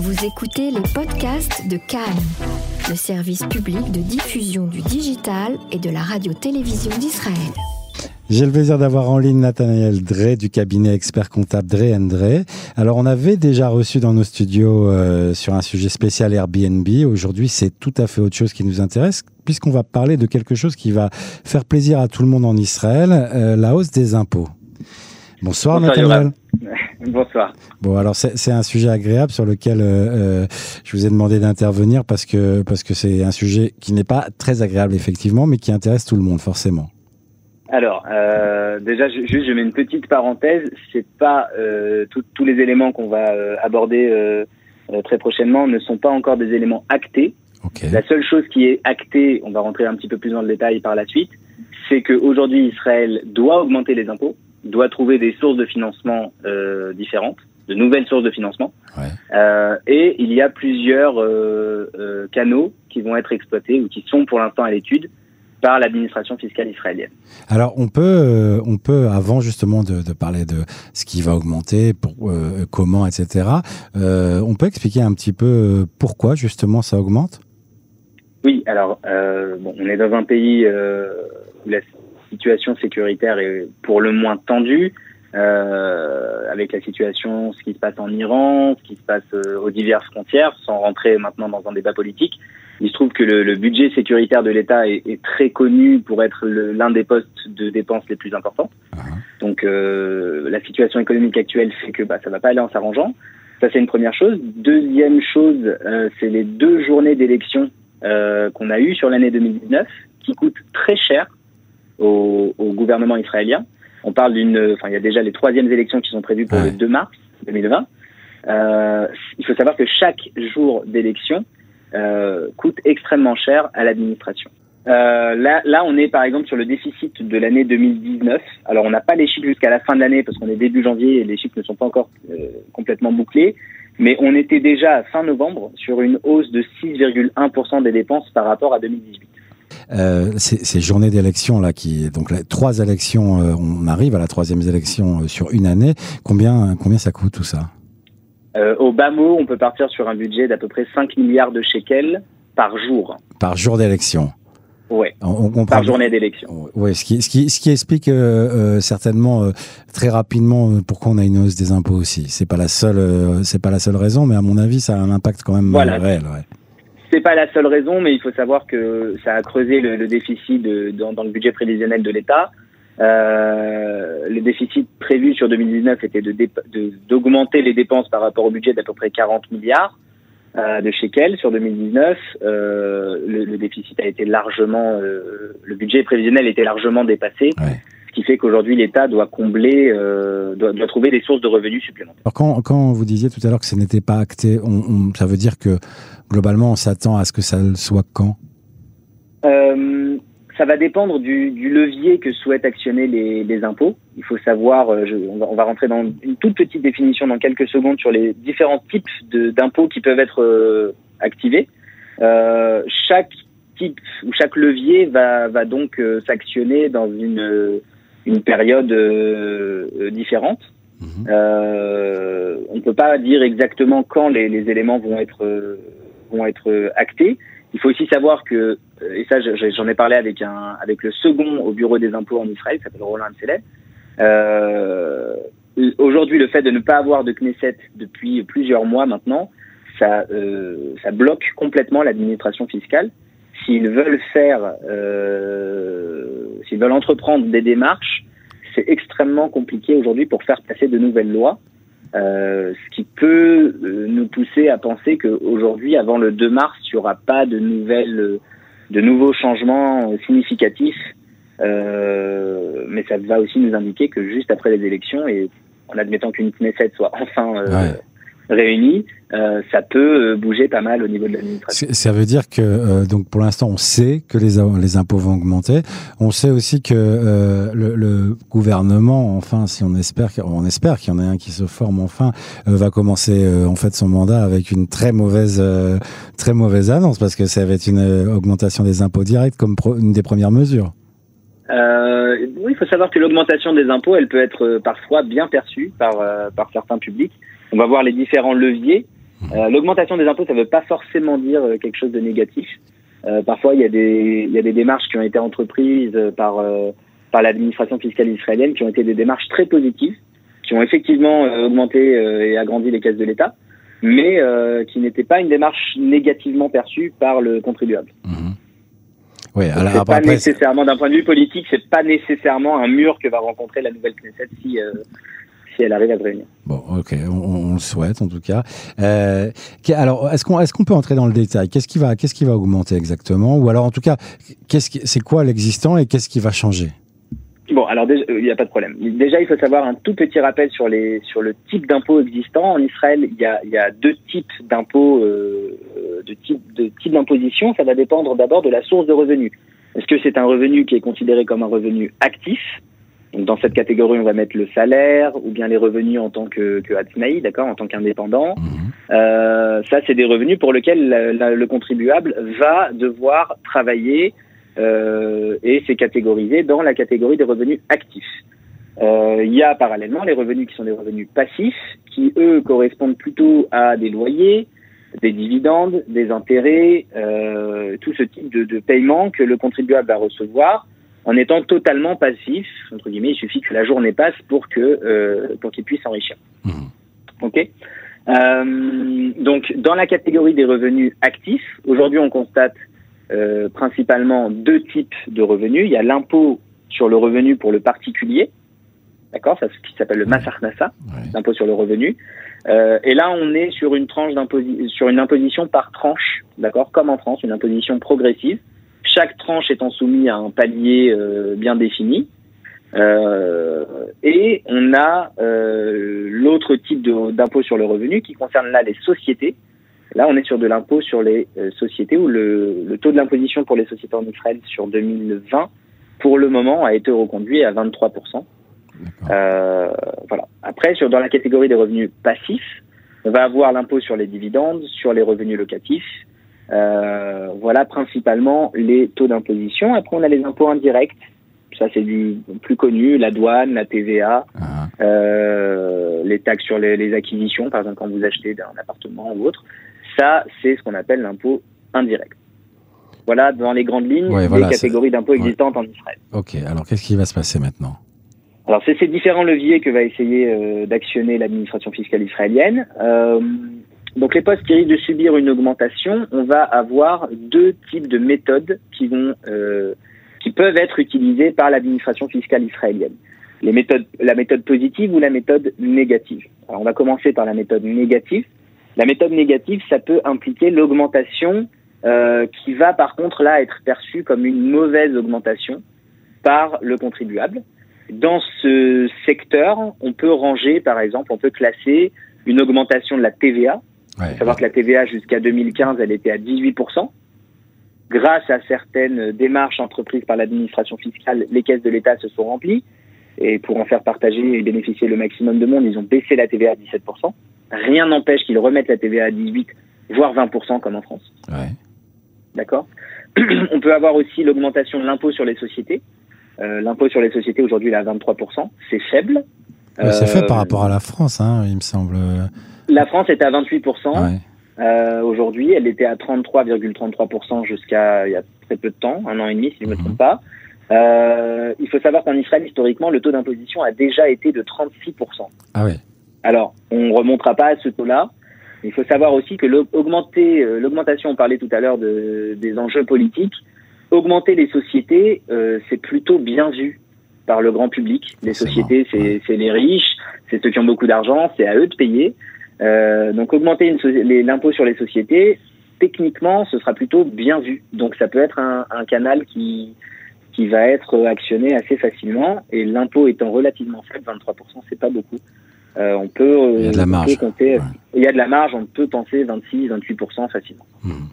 Vous écoutez les podcasts de Cannes, le service public de diffusion du digital et de la radio-télévision d'Israël. J'ai le plaisir d'avoir en ligne Nathanaël Drey du cabinet expert comptable Drey Drey. Alors on avait déjà reçu dans nos studios euh, sur un sujet spécial Airbnb. Aujourd'hui c'est tout à fait autre chose qui nous intéresse puisqu'on va parler de quelque chose qui va faire plaisir à tout le monde en Israël, euh, la hausse des impôts. Bonsoir, Nathanaël. Bonsoir. Bon, alors c'est un sujet agréable sur lequel euh, je vous ai demandé d'intervenir parce que parce que c'est un sujet qui n'est pas très agréable effectivement, mais qui intéresse tout le monde forcément. Alors, euh, déjà, juste, je mets une petite parenthèse. C'est pas euh, tous les éléments qu'on va euh, aborder euh, euh, très prochainement ne sont pas encore des éléments actés. Okay. La seule chose qui est actée, on va rentrer un petit peu plus dans le détail par la suite, c'est qu'aujourd'hui Israël doit augmenter les impôts, doit trouver des sources de financement euh, différentes, de nouvelles sources de financement, ouais. et il y a plusieurs canaux qui vont être exploités ou qui sont pour l'instant à l'étude par l'administration fiscale israélienne. Alors on peut, euh, on peut avant justement de, de, parler de ce qui va augmenter, pour, euh, comment, etc. Euh, on peut expliquer un petit peu pourquoi justement ça augmente? Oui, alors bon, on est dans un pays où la situation sécuritaire est pour le moins tendue. avec la situation, ce qui se passe en Iran, ce qui se passe aux diverses frontières, sans rentrer maintenant dans un débat politique. Il se trouve que le, le budget sécuritaire de l'État est, est, très connu pour être l'un des postes de dépenses les plus importants. Uh -huh. Donc euh, la situation économique actuelle fait que bah, ça va pas aller en s'arrangeant. Ça c'est une première chose. Deuxième chose, euh, c'est les deux journées d'élection euh, qu'on a eues sur l'année 2019 qui coûtent très cher au, au gouvernement israélien. On parle d'une, enfin il y a déjà les troisièmes élections qui sont prévues pour Ouais. le 2 mars 2020. Euh, il faut savoir que chaque jour d'élection euh, coûte extrêmement cher à l'administration. Euh, là, là, on est par exemple sur le déficit de l'année 2019. Alors, on n'a pas les chiffres jusqu'à la fin de l'année parce qu'on est début janvier et les chiffres ne sont pas encore euh, complètement bouclés. Mais on était déjà à fin novembre sur une hausse de 6,1% des dépenses par rapport à 2018. Euh, ces, ces, journées d'élection là, qui donc trois élections, euh, on arrive à la troisième élection euh, sur une année. Combien, combien ça coûte tout ça? Au bas mot, on peut partir sur un budget d'à peu près 5 milliards de shekels par jour. Par jour d'élection Ouais. On, on par journée d'élection. Oui, ce qui, ce qui, ce qui explique euh, certainement euh, très rapidement pourquoi on a une hausse des impôts aussi. C'est pas la seule, c'est pas la seule raison, mais à mon avis, ça a un impact quand même voilà. réel. Ouais. C'est pas la seule raison, mais il faut savoir que ça a creusé le, le déficit de, dans, dans, le budget prévisionnel de l'État. Euh, le déficit prévu sur 2019 était d'augmenter de, de, les dépenses par rapport au budget d'à peu près 40 milliards euh, de shekels sur 2019. Euh, le, le, déficit a été largement, euh, le budget prévisionnel était largement dépassé. Ouais. Ce qui fait qu'aujourd'hui l'État doit combler, euh, doit, doit, trouver des sources de revenus supplémentaires. Alors quand, quand vous disiez tout à l'heure que ce n'était pas acté, on, on, ça veut dire que globalement on s'attend à ce que ça le soit quand? Euh, ça va dépendre du, du, levier que souhaitent actionner les, les impôts. Il faut savoir, euh, je, on, va, on, va, rentrer dans une toute petite définition dans quelques secondes sur les différents types d'impôts qui peuvent être euh, activés. Chaque type ou chaque levier va, va donc s'actionner dans une, une période euh, différente. Mmh. on ne peut pas dire exactement quand les, les éléments vont être, vont être actés. Il faut aussi savoir que, et ça j'en ai parlé avec un avec le second au bureau des impôts en Israël, qui s'appelle Roland Seled. Euh, Aujourd'hui, le fait de ne pas avoir de Knesset depuis plusieurs mois maintenant, ça, euh, ça bloque complètement l'administration fiscale. S'ils veulent faire, euh, s'ils veulent entreprendre des démarches, c'est extrêmement compliqué aujourd'hui pour faire passer de nouvelles lois. Euh, ce qui peut euh, nous pousser à penser qu'aujourd'hui, avant le 2 mars, il n'y aura pas de nouvelles, de nouveaux changements significatifs. Mais ça va aussi nous indiquer que juste après les élections, et en admettant qu'une Knesset soit enfin. Réunie, euh, ça peut bouger pas mal au niveau de l'administration. Ça veut dire que euh, donc pour l'instant on sait que les, les impôts vont augmenter. On sait aussi que euh, le, le, gouvernement, enfin si on espère, on espère qu'il y en ait un qui se forme enfin, euh, va commencer en fait son mandat avec une très mauvaise très mauvaise annonce parce que ça va être une augmentation des impôts directs comme une des premières mesures. Euh, oui, il faut savoir que l'augmentation des impôts, elle peut être parfois bien perçue par, euh, par certains publics. On va voir les différents leviers. Mmh. Euh, L'augmentation des impôts, ça ne veut pas forcément dire euh, quelque chose de négatif. Euh, parfois, il y, a des, il y a des démarches qui ont été entreprises par, euh, par l'administration fiscale israélienne qui ont été des démarches très positives, qui ont effectivement augmenté et agrandi les caisses de l'État, mais qui n'étaient pas une démarche négativement perçue par le contribuable. Mhm. Oui, alors après, pas après, nécessairement, d'un point de vue politique, c'est pas nécessairement un mur que va rencontrer la nouvelle Knesset si, si elle arrive à se réunir. Bon, ok, on, on le souhaite en tout cas. Euh, alors, est-ce qu'on peut entrer dans le détail? Qu'est-ce qui va qu'est-ce qui va augmenter exactement? Ou alors, en tout cas, c'est quoi l'existant et qu'est-ce qui va changer? Bon, alors déjà, il n'y a pas de problème. Déjà, il faut savoir un tout petit rappel sur les sur le type d'impôt existant en Israël. Il y a il y a deux types d'impôts, euh, euh, de type de type d'imposition. Ça va dépendre d'abord de la source de revenu. Est-ce que c'est un revenu qui est considéré comme un revenu actif? Donc, dans cette catégorie, on va mettre le salaire ou bien les revenus en tant que que Hatzmaï, d'accord, en tant qu'indépendant. Mhm. Euh, ça, c'est des revenus pour lesquels la- la- le contribuable va devoir travailler euh, et c'est catégorisé dans la catégorie des revenus actifs. Euh, Il y a parallèlement les revenus qui sont des revenus passifs, qui eux correspondent plutôt à des loyers, des dividendes, des intérêts, euh, tout ce type de, de paiement que le contribuable va recevoir en étant totalement passif. Entre guillemets, il suffit que la journée passe pour que euh, pour qu'il puisse s'enrichir. Mhm. Ok. Euh, donc, dans la catégorie des revenus actifs, aujourd'hui, on constate euh, principalement deux types de revenus. Il y a l'impôt sur le revenu pour le particulier, d'accord, ça ce qui s'appelle le Massarnassa, Ouais. l'impôt sur le revenu. Euh, et là, on est sur une tranche sur une imposition par tranche, d'accord, comme en France, une imposition progressive. Chaque tranche étant soumise à un palier euh, bien défini. Euh, et on a euh, l'autre type d'impôt sur le revenu qui concerne là les sociétés. Là, on est sur de l'impôt sur les sociétés où le, le taux de l'imposition pour les sociétés en Israël sur 2020, pour le moment, a été reconduit à 23%. D'accord. Euh, voilà. Après, sur, dans la catégorie des revenus passifs, on va avoir l'impôt sur les dividendes, sur les revenus locatifs. Euh, voilà principalement les taux d'imposition. Après, on a les impôts indirects. Ça, c'est du plus connu, la douane, la TVA, Ah, euh, les taxes sur les, les acquisitions, par exemple quand vous achetez un appartement ou autre. Ça, c'est ce qu'on appelle l'impôt indirect. Voilà, dans les grandes lignes, Ouais, les voilà, catégories d'impôts ouais. existantes en Israël. ok, alors qu'est-ce qui va se passer maintenant? Alors, c'est ces différents leviers que va essayer euh, d'actionner l'administration fiscale israélienne. Euh, donc, les postes qui risquent de subir une augmentation, on va avoir deux types de méthodes qui vont, euh, qui peuvent être utilisées par l'administration fiscale israélienne. Les méthodes, la méthode positive ou la méthode négative. Alors, on va commencer par la méthode négative. La méthode négative, ça peut impliquer l'augmentation euh, qui va par contre là être perçue comme une mauvaise augmentation par le contribuable. Dans ce secteur, on peut ranger, par exemple, on peut classer une augmentation de la TVA. Il Ouais. faut savoir que la TVA jusqu'à 2015, elle était à 18%. Grâce à certaines démarches entreprises par l'administration fiscale, les caisses de l'État se sont remplies. Et pour en faire partager et bénéficier le maximum de monde, ils ont baissé la TVA à 17%. Rien n'empêche qu'ils remettent la TVA à 18, voire 20% comme en France. Ouais. D'accord On peut avoir aussi l'augmentation de l'impôt sur les sociétés. Euh, l'impôt sur les sociétés aujourd'hui il est à 23%. C'est faible. C'est fait Euh, par rapport à la France, hein, il me semble. La France est à 28%. Ouais. Euh, aujourd'hui, elle était à 33,33% jusqu'à il y a très peu de temps, un an et demi si je ne me Mhm. trompe pas. Euh, il faut savoir qu'en Israël, historiquement, le taux d'imposition a déjà été de 36%. Ah ouais. Alors, on remontera pas à ce taux-là. Il faut savoir aussi que euh, l'augmentation, on parlait tout à l'heure de, des enjeux politiques, augmenter les sociétés, euh, c'est plutôt bien vu par le grand public. Les sociétés, c'est ouais. c'est les riches, c'est ceux qui ont beaucoup d'argent, c'est à eux de payer. Euh, donc augmenter l'impôt sur les sociétés, techniquement, ce sera plutôt bien vu. Donc ça peut être un, un canal qui qui va être actionné assez facilement. Et l'impôt étant relativement faible, 23%, c'est pas beaucoup. Euh, on peut, Il y a de la marge. peut compter, Ouais. il y a de la marge, on peut penser 26, 28% facilement. Mhm.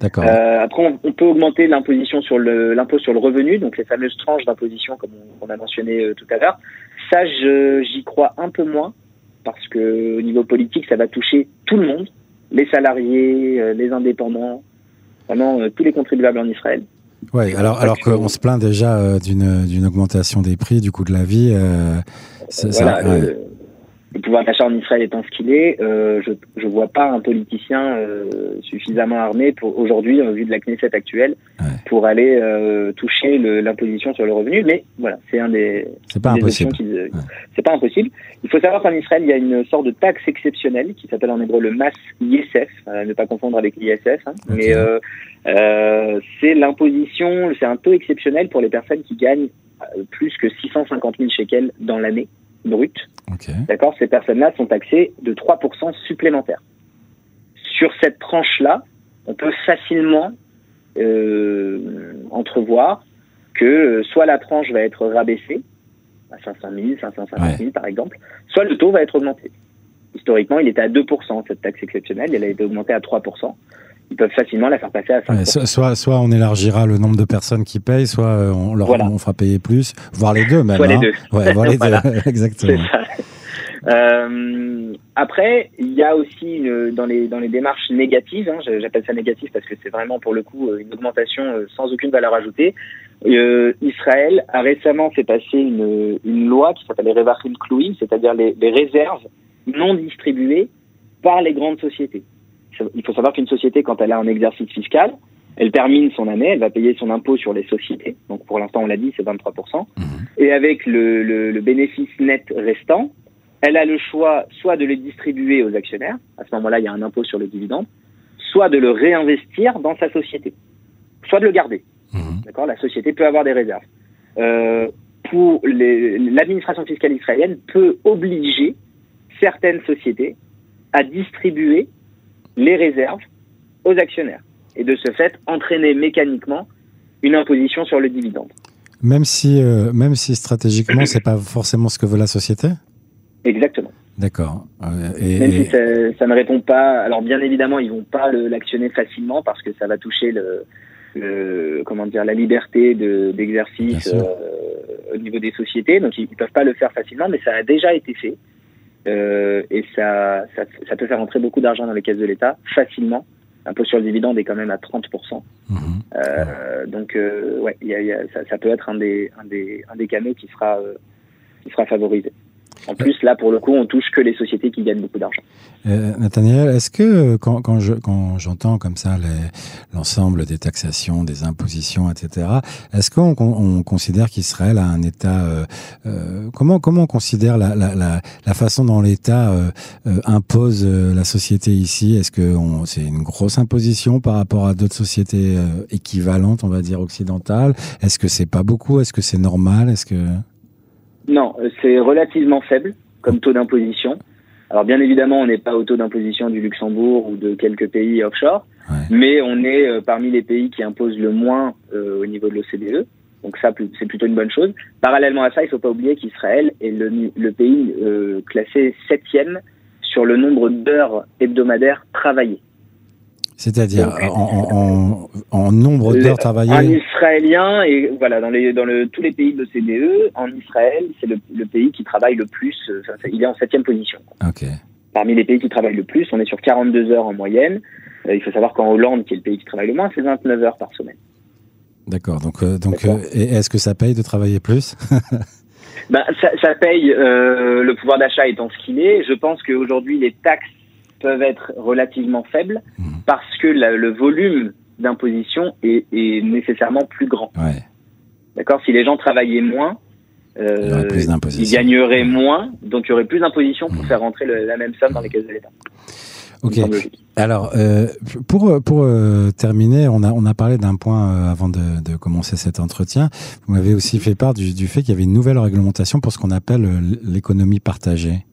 D'accord. Euh, après, on, on peut augmenter l'imposition sur le l'impôt sur le revenu, donc les fameuses tranches d'imposition comme on, on a mentionné euh, tout à l'heure. Ça, j'y crois un peu moins parce que au niveau politique, ça va toucher tout le monde, les salariés, euh, les indépendants, vraiment euh, tous les contribuables en Israël. Ouais, alors, alors qu'on se plaint déjà euh, d'une augmentation des prix, du coût de la vie. euh, ça- ça- Voilà, ouais. Euh, le pouvoir d'achat en Israël étant ce qu'il est, euh, je je vois pas un politicien euh, suffisamment armé pour aujourd'hui, au vu de la Knesset actuelle, Ouais. pour aller euh, toucher l'imposition sur le revenu. Mais voilà, c'est un des C'est pas des impossible. qu'ils- C'est pas impossible. Il faut savoir qu'en Israël, il y a une sorte de taxe exceptionnelle qui s'appelle en hébreu le mas ISF, euh, ne pas confondre avec l'ISF. Hein, Ok. Mais euh, euh, c'est l'imposition, c'est un taux exceptionnel pour les personnes qui gagnent euh, plus que 650 000 shekels dans l'année brute. Ok. D'accord? Ces personnes-là sont taxées de 3% supplémentaires. Sur cette tranche-là, on peut facilement euh, entrevoir que euh, soit la tranche va être rabaissée à 500 000, 550 000 par exemple, soit le taux va être augmenté. Historiquement, il était à 2% cette taxe exceptionnelle, elle a été augmentée à 3%. Ils peuvent facilement la faire passer à 5%. Ouais, so- soit, soit on élargira le nombre de personnes qui payent, soit euh, on leur Voilà. on fera payer plus, voire les deux même. Soit les hein. deux. Ouais, voire les Voilà. deux, exactement. Euh, après, il y a aussi une- dans les dans les démarches négatives, hein, j'appelle ça négatif parce que c'est vraiment pour le coup euh, une augmentation euh, sans aucune valeur ajoutée. Euh, Israël a récemment fait passer une, une loi qui s'appelle les Revachim Kluim, c'est-à-dire les, les réserves non distribuées par les grandes sociétés. Il faut savoir qu'une société, quand elle a un exercice fiscal, elle termine son année, elle va payer son impôt sur les sociétés. Donc pour l'instant, on l'a dit, c'est 23%. Mhm. Et avec le, le, le bénéfice net restant, elle a le choix soit de le distribuer aux actionnaires, à ce moment-là, il y a un impôt sur le dividende, soit de le réinvestir dans sa société, soit de le garder. Mhm. D'accord? La société peut avoir des réserves. Euh, pour l'administration fiscale israélienne peut obliger certaines sociétés à distribuer les réserves aux actionnaires et de ce fait entraîner mécaniquement une imposition sur le dividende. Même si, euh, même si stratégiquement, c'est pas forcément ce que veut la société? Exactement. D'accord. Euh, et, Même si ça, ça ne répond pas, alors bien évidemment, ils vont pas l'actionner facilement parce que ça va toucher le, le- comment dire, la liberté de- d'exercice sûr. euh, au niveau des sociétés. Donc ils, ils peuvent pas le faire facilement, mais ça a déjà été fait Euh, et ça, ça, ça peut faire entrer beaucoup d'argent dans les caisses de l'État facilement. L'impôt sur le dividende est quand même à 30%. Mhm. Euh, donc euh, ouais, y a, y a- ça, ça peut être un des, un des, un des canaux qui sera, euh, qui sera favorisé. En plus, là, pour le coup, on touche que les sociétés qui gagnent beaucoup d'argent. Euh, Nathaniel, est-ce que quand, quand je quand j'entends comme ça l'ensemble des taxations, des impositions, etc., est-ce qu'on on, on considère qu'Israël a un État euh, euh, comment comment on considère la, la, la, la façon dont l'État euh, euh, impose euh, la société ici? Est-ce que c'est une grosse imposition par rapport à d'autres sociétés équivalentes, on va dire occidentales? Est-ce que c'est pas beaucoup? Est-ce que c'est normal? Est-ce que Non, euh, c'est relativement faible comme taux d'imposition. Alors bien évidemment, on n'est pas au taux d'imposition du Luxembourg ou de quelques pays offshore, Ouais. mais on est euh, parmi les pays qui imposent le moins euh, au niveau de l'OCDE. Donc ça, c'est plutôt une bonne chose. Parallèlement à ça, il ne faut pas oublier qu'Israël est le, pays euh, classé septième sur le nombre d'heures hebdomadaires travaillées. C'est-à-dire en, en, en, en nombre d'heures Un travaillées Israélien et voilà dans les dans le tous les pays de l'OCDE, en Israël, c'est le, le pays qui travaille le plus. euh, enfin, il est en septième position. Parmi les pays qui travaillent le plus, on est sur 42 heures en moyenne. Euh, il faut savoir qu'en Hollande, qui est le pays qui travaille le moins, c'est 29 heures par semaine. D'accord. Donc, euh, donc, euh, est-ce que ça paye de travailler plus? Ben, ça, ça paye le pouvoir d'achat étant ce qu'il est. Je pense qu'aujourd'hui, les taxes peuvent être relativement faibles Mhm. parce que la- le volume d'imposition est, est nécessairement plus grand. Ouais. D'accord? Si les gens travaillaient moins, euh, ils gagneraient moins, donc il y aurait plus d'imposition pour Mhm. faire rentrer le- la même somme dans les caisses de l'État. Ok. Alors, euh, pour pour euh, terminer, on a on a parlé d'un point euh, avant de, de commencer cet entretien. Vous m'avez aussi fait part du, du fait qu'il y avait une nouvelle réglementation pour ce qu'on appelle l'économie partagée.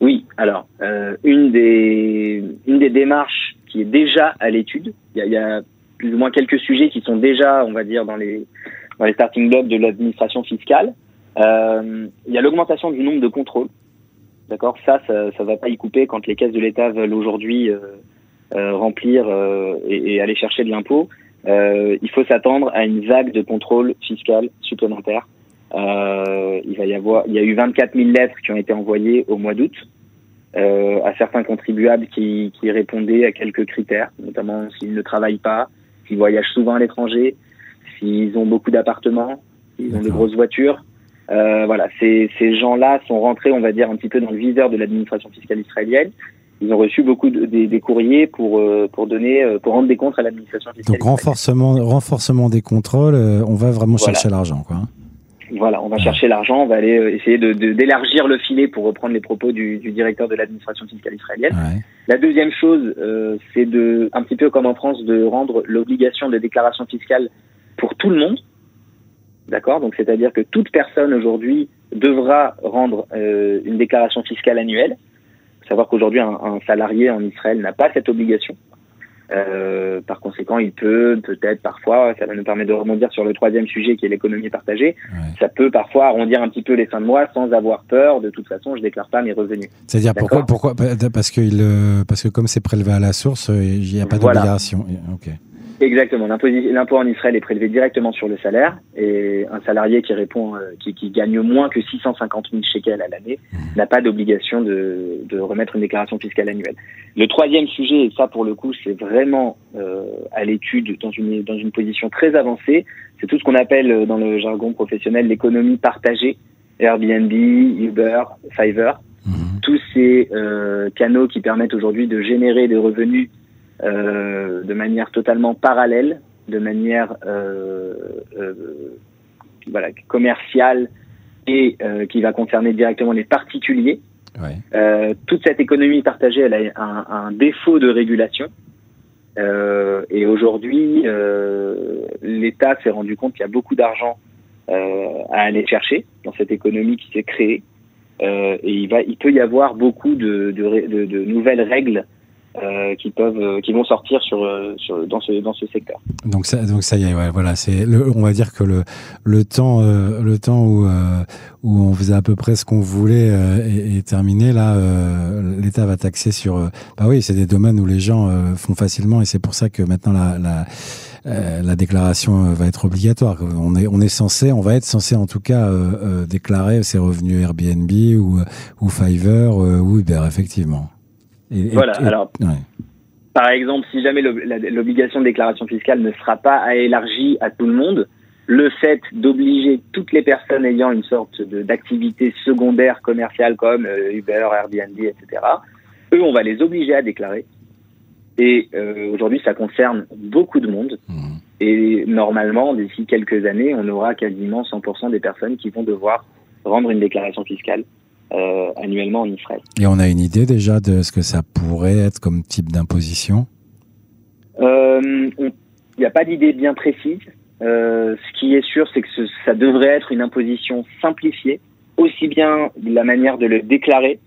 Oui, alors, euh, une, des, une des démarches qui est déjà à l'étude, il y a, y a plus ou moins quelques sujets qui sont déjà, on va dire, dans les, dans les starting blocks de l'administration fiscale. Euh, il y a l'augmentation du nombre de contrôles. D'accord? Ça, ça ça va pas y couper quand les caisses de l'État veulent aujourd'hui euh, euh, remplir euh, et, et aller chercher de l'impôt. Il faut s'attendre à une vague de contrôles fiscal supplémentaires. Euh, il va y avoir, il y a eu 24 000 lettres qui ont été envoyées au mois d'août euh, à certains contribuables qui, qui répondaient à quelques critères, notamment s'ils ne travaillent pas, s'ils voyagent souvent à l'étranger, s'ils ont beaucoup d'appartements, s'ils ont de grosses voitures. Euh, voilà, ces, ces gens-là sont rentrés, on va dire, un petit peu dans le viseur de l'administration fiscale israélienne. Ils ont reçu beaucoup de, des, des, courriers pour euh, pour donner euh, pour rendre des comptes à l'administration fiscale. Donc renforcement renforcement des contrôles, euh, on va vraiment voilà. chercher l'argent, quoi. Voilà, on va chercher l'argent, on va aller euh, essayer de d'élargir le filet pour reprendre les propos du, du directeur de l'administration fiscale israélienne. Ouais. La deuxième chose, euh, c'est de, un petit peu comme en France, de rendre l'obligation de déclaration fiscale pour tout le monde. D'accord? Donc, c'est-à-dire que toute personne aujourd'hui devra rendre euh, une déclaration fiscale annuelle. Faut savoir qu'aujourd'hui, un, un, salarié en Israël n'a pas cette obligation. Euh, par conséquent, il peut peut-être parfois, ça va nous permettre de rebondir sur le troisième sujet qui est l'économie partagée, ouais. ça peut parfois arrondir un petit peu les fins de mois sans avoir peur. De toute façon, je déclare pas mes revenus. C'est-à-dire pourquoi, pourquoi Parce que il, parce que comme c'est prélevé à la source, il n'y a pas Voilà. d'obligation. Exactement. L'impôt en Israël est prélevé directement sur le salaire et un salarié qui répond, euh, qui, qui gagne moins que 650 000 shekels à l'année Mhm. n'a pas d'obligation de, de remettre une déclaration fiscale annuelle. Le troisième sujet, et ça pour le coup c'est vraiment euh, à l'étude dans une, dans une position très avancée, c'est tout ce qu'on appelle euh, dans le jargon professionnel l'économie partagée, Airbnb, Uber, Fiverr, Mhm. tous ces euh, canaux qui permettent aujourd'hui de générer des revenus euh, de manière totalement parallèle, de manière euh, euh, voilà, commerciale et euh, qui va concerner directement les particuliers. Ouais. Euh, toute cette économie partagée, elle a un, un défaut de régulation. Euh, et aujourd'hui, euh, l'État s'est rendu compte qu'il y a beaucoup d'argent euh, à aller chercher dans cette économie qui s'est créée. Euh, et il va, il peut y avoir beaucoup de, de, de, de nouvelles règles euh, qui peuvent, euh, qui vont sortir sur, euh, sur dans ce dans ce secteur. Donc ça, donc ça y est, ouais, voilà, c'est, on va dire que le le temps, euh, le temps où euh, où on faisait à peu près ce qu'on voulait euh, est, est, terminé. Là, l'État va taxer sur. Bah oui, c'est des domaines où les gens font facilement, et c'est pour ça que maintenant la, la la déclaration va être obligatoire. On est, on est censé, on va être censé en tout cas euh, déclarer ses revenus Airbnb ou, ou Fiverr ou Uber, effectivement. Et, voilà. Et, alors, ouais. par exemple, si jamais l'obligation de déclaration fiscale ne sera pas élargie à tout le monde, le fait d'obliger toutes les personnes ayant une sorte d'activité secondaire commerciale comme euh, Uber, Airbnb, etc., eux, on va les obliger à déclarer. Et euh, aujourd'hui, ça concerne beaucoup de monde. Mmh. Et normalement, d'ici quelques années, on aura quasiment 100% des personnes qui vont devoir rendre une déclaration fiscale euh, annuellement en Israël. Et on a une idée déjà de ce que ça pourrait être comme type d'imposition Il n'y a pas d'idée bien précise. Euh, ce qui est sûr, c'est que ce, ça devrait être une imposition simplifiée, aussi bien de la manière de le déclarer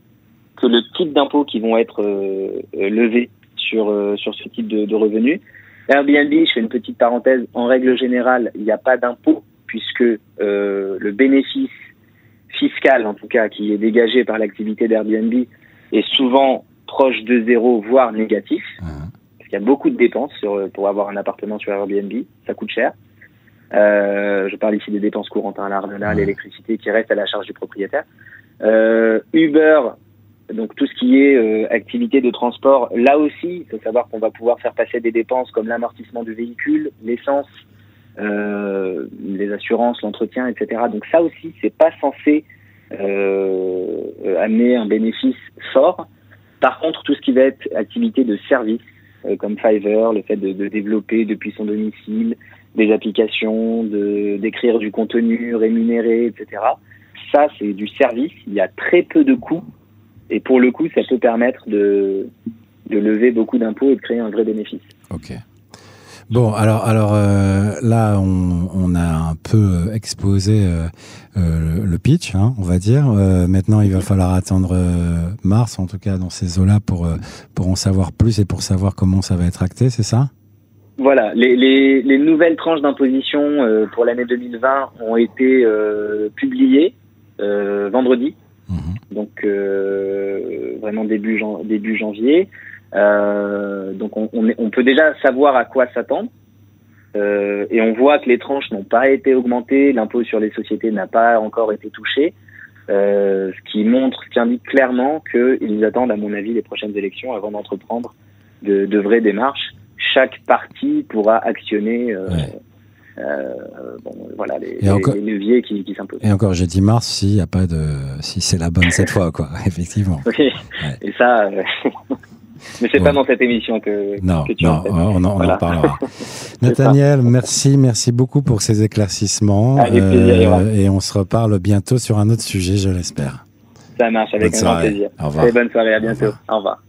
que le type d'impôts qui vont être euh, levés sur, euh, sur ce type de, de, revenus. Airbnb, je fais une petite parenthèse, en règle générale, il n'y a pas d'impôt puisque euh, le bénéfice fiscal, en tout cas, qui est dégagé par l'activité d'Airbnb est souvent proche de zéro, voire négatif. Mmh. Parce qu'il y a beaucoup de dépenses sur, pour avoir un appartement sur Airbnb, ça coûte cher. Euh, je parle ici des dépenses courantes, hein, l'argent, l'électricité qui reste à la charge du propriétaire. Euh, Uber, donc tout ce qui est euh, activité de transport, là aussi, il faut savoir qu'on va pouvoir faire passer des dépenses comme l'amortissement du véhicule, l'essence, euh, les assurances, l'entretien, etc. Donc ça aussi, c'est pas censé euh, amener un bénéfice fort. Par contre, tout ce qui va être activité de service, euh, comme Fiverr, le fait de, développer depuis son domicile des applications, d'écrire du contenu rémunéré, etc. Ça, c'est du service. Il y a très peu de coûts et pour le coup, ça peut permettre de, de lever beaucoup d'impôts et de créer un vrai bénéfice. Ok. Bon, alors, alors euh, là, on, on, a un peu exposé euh, euh, le pitch, hein, on va dire. Euh, maintenant, il va falloir attendre euh, mars, en tout cas dans ces eaux-là, pour, euh, pour en savoir plus et pour savoir comment ça va être acté, c'est ça? Voilà, les, les, les, nouvelles tranches d'imposition euh, pour l'année 2020 ont été publiées vendredi. Mmh. Donc vraiment début, jan début janvier. Euh, donc on, on, est, on, peut déjà savoir à quoi s'attendre. Euh, et on voit que les tranches n'ont pas été augmentées, l'impôt sur les sociétés n'a pas encore été touché, euh, ce qui montre, ce qui indique clairement qu'ils attendent, à mon avis, les prochaines élections avant d'entreprendre de, de, vraies démarches. Chaque parti pourra actionner ouais. bon, voilà les, les, leviers qui, qui s'imposent. Et encore, j'ai dit mars s'il y a pas de, si c'est la bonne cette fois, quoi. Effectivement. Oui. Et ça. Mais c'est pas dans cette émission que, non, que tu non, on, en, on en parlera. Nathaniel, merci, merci beaucoup pour ces éclaircissements. Euh, et on se reparle bientôt sur un autre sujet, je l'espère. Ça marche, avec un grand plaisir. Au revoir. Et bonne soirée, à bientôt. Au revoir.